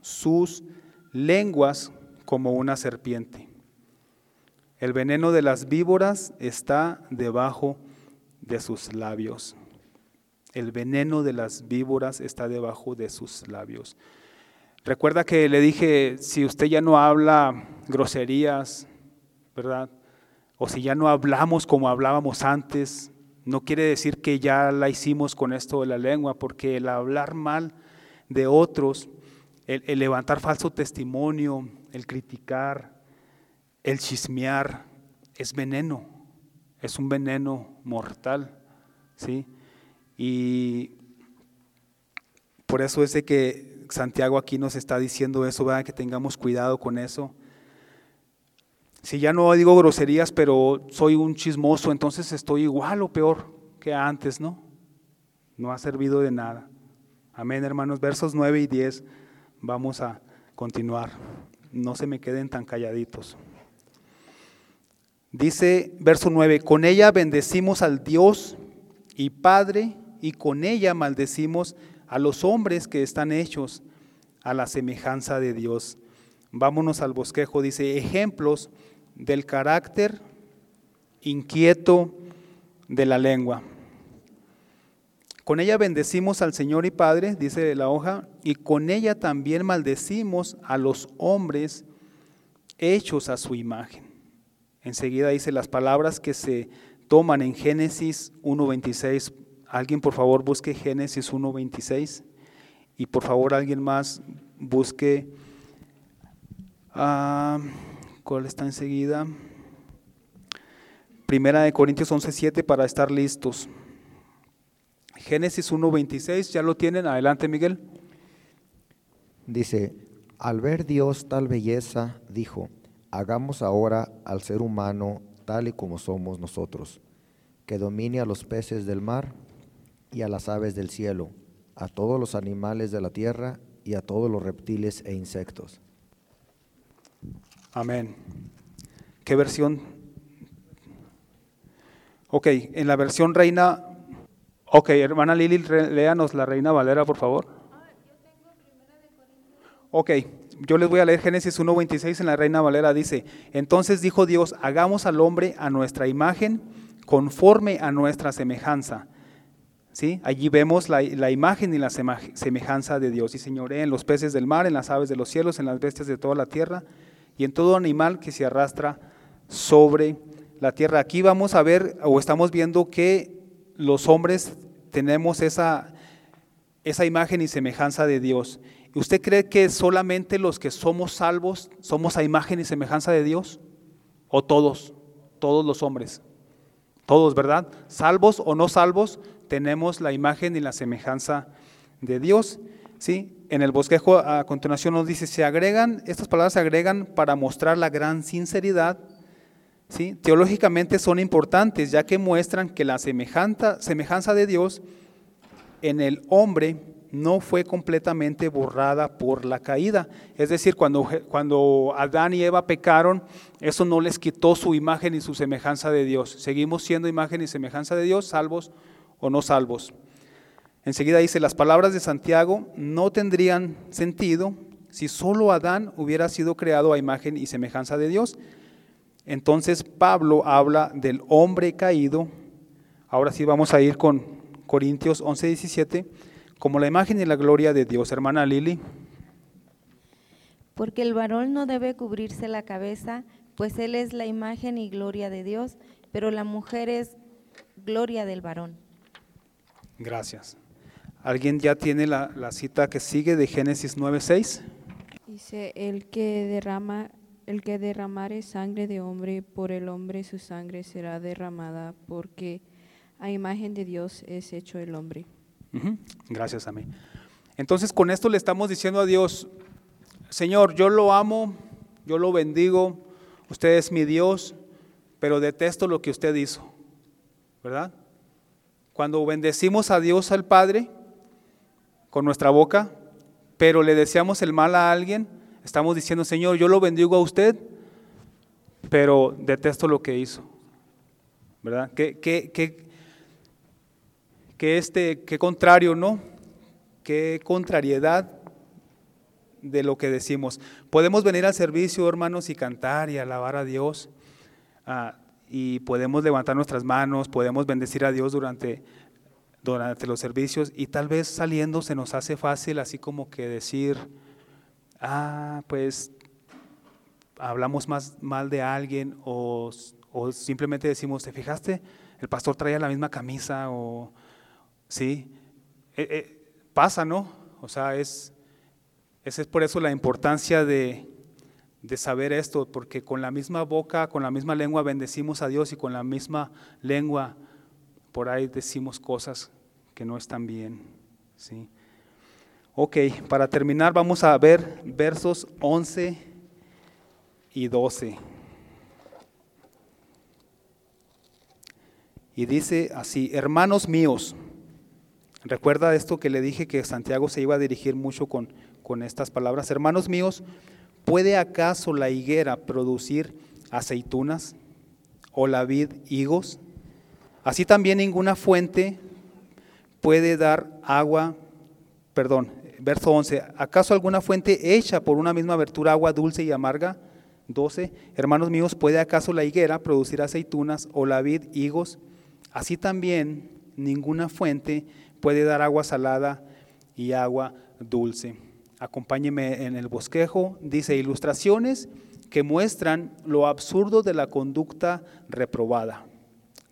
sus lenguas como una serpiente. El veneno de las víboras está debajo de sus labios. El veneno de las víboras está debajo de sus labios. Recuerda que le dije, si usted ya no habla groserías, ¿verdad? O si ya no hablamos como hablábamos antes, no quiere decir que ya la hicimos con esto de la lengua, porque el hablar mal de otros, el, el levantar falso testimonio, el criticar, el chismear, es veneno, es un veneno mortal, ¿sí? Y por eso es de que Santiago aquí nos está diciendo eso, ¿verdad? que tengamos cuidado con eso. Si ya no digo groserías, pero soy un chismoso, entonces estoy igual o peor que antes, ¿no? No ha servido de nada. Amén, hermanos. Versos 9 y 10, vamos a continuar. No se me queden tan calladitos. Dice verso 9, con ella bendecimos al Dios y Padre y con ella maldecimos a los hombres que están hechos a la semejanza de Dios. Vámonos al bosquejo, dice, ejemplos del carácter inquieto de la lengua. Con ella bendecimos al Señor y Padre, dice la hoja, y con ella también maldecimos a los hombres hechos a su imagen. Enseguida dice las palabras que se toman en Génesis 1.26 Alguien por favor busque Génesis 1.26. Y por favor alguien más busque, ah, ¿cuál está enseguida? Primera de Corintios 11:7 para estar listos. Génesis 1:26, ¿ya lo tienen? Adelante, Miguel. Dice, al ver Dios tal belleza, dijo, hagamos ahora al ser humano tal y como somos nosotros, que domine a los peces del mar y a las aves del cielo, a todos los animales de la tierra y a todos los reptiles e insectos. Amén. ¿Qué versión? Ok, en la versión reina. Ok, hermana Lili, léanos la reina Valera, por favor. Ok, yo les voy a leer Génesis 1.26 en la reina Valera. Dice: Entonces dijo Dios: Hagamos al hombre a nuestra imagen, conforme a nuestra semejanza. ¿Sí? Allí vemos la, la imagen y la semejanza de Dios. Y señoré en los peces del mar, en las aves de los cielos, en las bestias de toda la tierra y en todo animal que se arrastra sobre la tierra. Aquí vamos a ver o estamos viendo que los hombres tenemos esa, esa imagen y semejanza de Dios. ¿Y ¿Usted cree que solamente los que somos salvos somos a imagen y semejanza de Dios? ¿O todos? Todos los hombres. Todos, ¿verdad? Salvos o no salvos, tenemos la imagen y la semejanza de Dios. ¿sí? En el bosquejo a continuación nos dice, se agregan, estas palabras se agregan para mostrar la gran sinceridad. ¿sí? Teológicamente son importantes, ya que muestran que la semejanza, semejanza de Dios en el hombre no fue completamente borrada por la caída. Es decir, cuando, cuando Adán y Eva pecaron, eso no les quitó su imagen y su semejanza de Dios. Seguimos siendo imagen y semejanza de Dios, salvos o no salvos. Enseguida dice, las palabras de Santiago no tendrían sentido si solo Adán hubiera sido creado a imagen y semejanza de Dios. Entonces Pablo habla del hombre caído. Ahora sí vamos a ir con Corintios 11, 17 como la imagen y la gloria de Dios. Hermana Lili. Porque el varón no debe cubrirse la cabeza, pues él es la imagen y gloria de Dios, pero la mujer es gloria del varón. Gracias. ¿Alguien ya tiene la, la cita que sigue de Génesis 9, 6? Dice, el que derrama, el que derramare sangre de hombre, por el hombre su sangre será derramada, porque a imagen de Dios es hecho el hombre. Gracias a mí. Entonces con esto le estamos diciendo a Dios, Señor, yo lo amo, yo lo bendigo, usted es mi Dios, pero detesto lo que usted hizo, ¿verdad? Cuando bendecimos a Dios al Padre con nuestra boca, pero le deseamos el mal a alguien, estamos diciendo, Señor, yo lo bendigo a usted, pero detesto lo que hizo, ¿verdad? ¿Qué, qué, qué, que este, qué contrario, ¿no? Qué contrariedad de lo que decimos. Podemos venir al servicio, hermanos, y cantar y alabar a Dios, ah, y podemos levantar nuestras manos, podemos bendecir a Dios durante, durante los servicios, y tal vez saliendo se nos hace fácil así como que decir, ah, pues hablamos más mal de alguien, o, o simplemente decimos, ¿te fijaste? El pastor traía la misma camisa, o Sí, eh, eh, pasa, ¿no? O sea, es, esa es por eso la importancia de, de saber esto, porque con la misma boca, con la misma lengua bendecimos a Dios y con la misma lengua por ahí decimos cosas que no están bien, ¿sí? Ok, para terminar vamos a ver versos 11 y 12. Y dice así, hermanos míos, Recuerda esto que le dije que Santiago se iba a dirigir mucho con, con estas palabras. Hermanos míos, ¿puede acaso la higuera producir aceitunas o la vid higos? Así también ninguna fuente puede dar agua, perdón, verso 11, ¿acaso alguna fuente hecha por una misma abertura agua dulce y amarga? 12, hermanos míos, ¿puede acaso la higuera producir aceitunas o la vid higos? Así también ninguna fuente puede dar agua salada y agua dulce. Acompáñeme en el bosquejo. Dice ilustraciones que muestran lo absurdo de la conducta reprobada.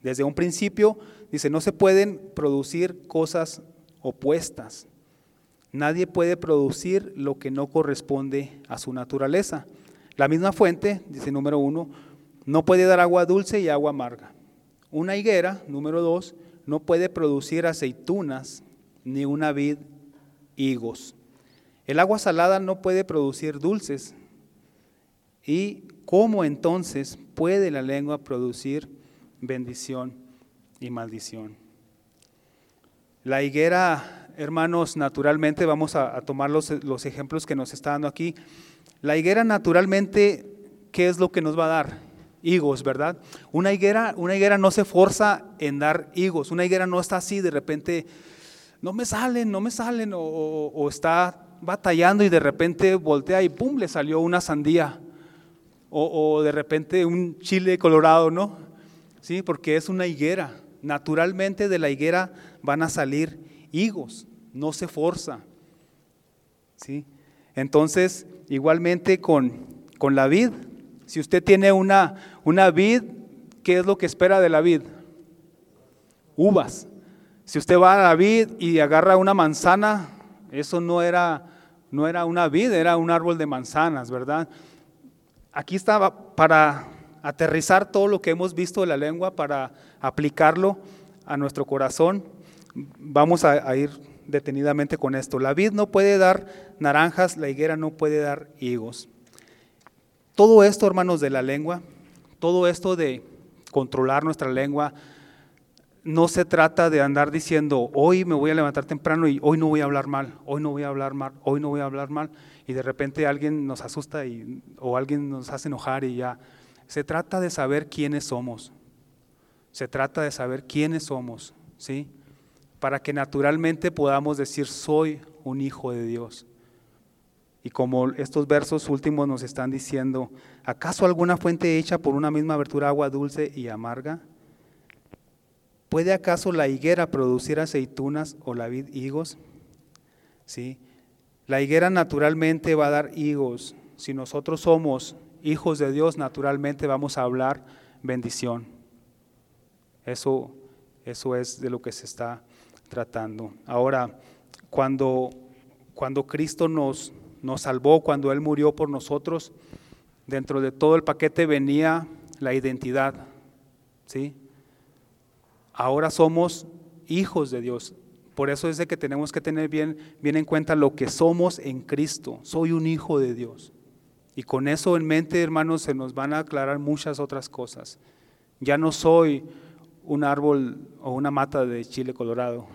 Desde un principio, dice, no se pueden producir cosas opuestas. Nadie puede producir lo que no corresponde a su naturaleza. La misma fuente, dice número uno, no puede dar agua dulce y agua amarga. Una higuera, número dos, no puede producir aceitunas ni una vid higos. El agua salada no puede producir dulces. ¿Y cómo entonces puede la lengua producir bendición y maldición? La higuera, hermanos, naturalmente, vamos a, tomar los, los ejemplos que nos está dando aquí. La higuera naturalmente, ¿qué es lo que nos va a dar? Higos, ¿verdad? Una higuera, una higuera no se forza en dar higos. Una higuera no está así de repente, no me salen, no me salen, o, está batallando y de repente voltea y ¡pum! le salió una sandía. O, o, de repente un chile colorado, ¿no? Sí, porque es una higuera. Naturalmente de la higuera van a salir higos, no se forza. ¿Sí? Entonces, igualmente con, con la vid, si usted tiene una, una vid, ¿qué es lo que espera de la vid? Uvas. Si usted va a la vid y agarra una manzana, eso no era, no era una vid, era un árbol de manzanas, ¿verdad? Aquí estaba para aterrizar todo lo que hemos visto de la lengua, para aplicarlo a nuestro corazón. Vamos a ir detenidamente con esto. La vid no puede dar naranjas, la higuera no puede dar higos. Todo esto, hermanos, de la lengua, todo esto de controlar nuestra lengua, no se trata de andar diciendo, hoy me voy a levantar temprano y hoy no voy a hablar mal, hoy no voy a hablar mal, hoy no voy a hablar mal, y de repente alguien nos asusta y, o alguien nos hace enojar y ya. Se trata de saber quiénes somos. Se trata de saber quiénes somos, ¿sí? para que naturalmente podamos decir, soy un hijo de Dios. Y como estos versos últimos nos están diciendo, ¿acaso alguna fuente hecha por una misma abertura agua dulce y amarga? ¿Puede acaso la higuera producir aceitunas o la vid higos? ¿Sí? La higuera naturalmente va a dar higos. Si nosotros somos hijos de Dios, naturalmente vamos a hablar bendición. Eso, eso es de lo que se está tratando. Ahora, cuando, cuando Cristo nos, nos salvó, cuando Él murió por nosotros, dentro de todo el paquete venía la identidad. ¿sí? Ahora somos hijos de Dios. Por eso es de que tenemos que tener bien, bien en cuenta lo que somos en Cristo. Soy un hijo de Dios. Y con eso en mente, hermanos, se nos van a aclarar muchas otras cosas. Ya no soy un árbol o una mata de chile colorado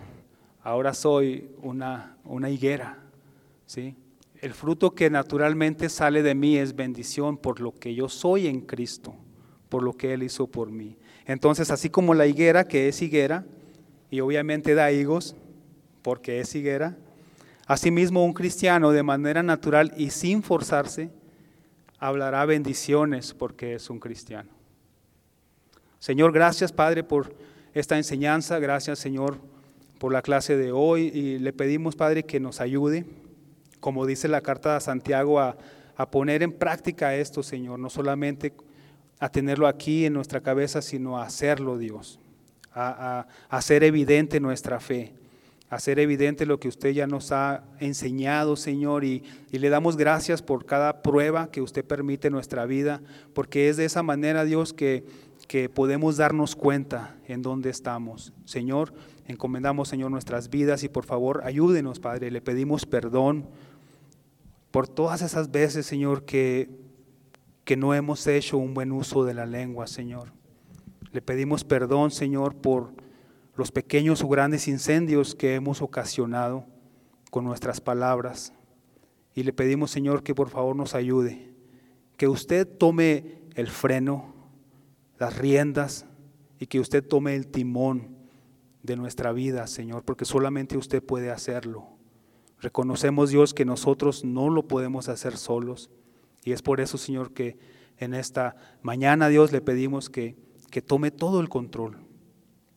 ahora soy una, una higuera. ¿sí? El fruto que naturalmente sale de mí es bendición por lo que yo soy en Cristo, por lo que Él hizo por mí. Entonces, así como la higuera, que es higuera, y obviamente da higos, porque es higuera, asimismo un cristiano de manera natural y sin forzarse, hablará bendiciones porque es un cristiano. Señor, gracias Padre por esta enseñanza, gracias Señor por la clase de hoy y le pedimos, Padre, que nos ayude, como dice la carta de Santiago, a, poner en práctica esto, Señor, no solamente a tenerlo aquí en nuestra cabeza, sino a hacerlo, Dios, a, hacer evidente nuestra fe, a hacer evidente lo que usted ya nos ha enseñado, Señor, y, y, le damos gracias por cada prueba que usted permite en nuestra vida, porque es de esa manera, Dios, que, que podemos darnos cuenta en dónde estamos. Señor, Encomendamos, Señor, nuestras vidas y por favor ayúdenos, Padre. Le pedimos perdón por todas esas veces, Señor, que, que no hemos hecho un buen uso de la lengua, Señor. Le pedimos perdón, Señor, por los pequeños o grandes incendios que hemos ocasionado con nuestras palabras. Y le pedimos, Señor, que por favor nos ayude, que usted tome el freno, las riendas y que usted tome el timón de nuestra vida, Señor, porque solamente usted puede hacerlo. Reconocemos, Dios, que nosotros no lo podemos hacer solos. Y es por eso, Señor, que en esta mañana, Dios, le pedimos que, que tome todo el control.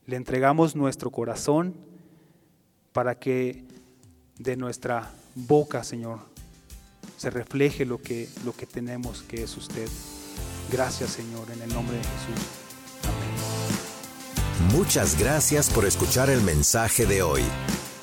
Le entregamos nuestro corazón para que de nuestra boca, Señor, se refleje lo que, lo que tenemos, que es usted. Gracias, Señor, en el nombre de Jesús. Muchas gracias por escuchar el mensaje de hoy.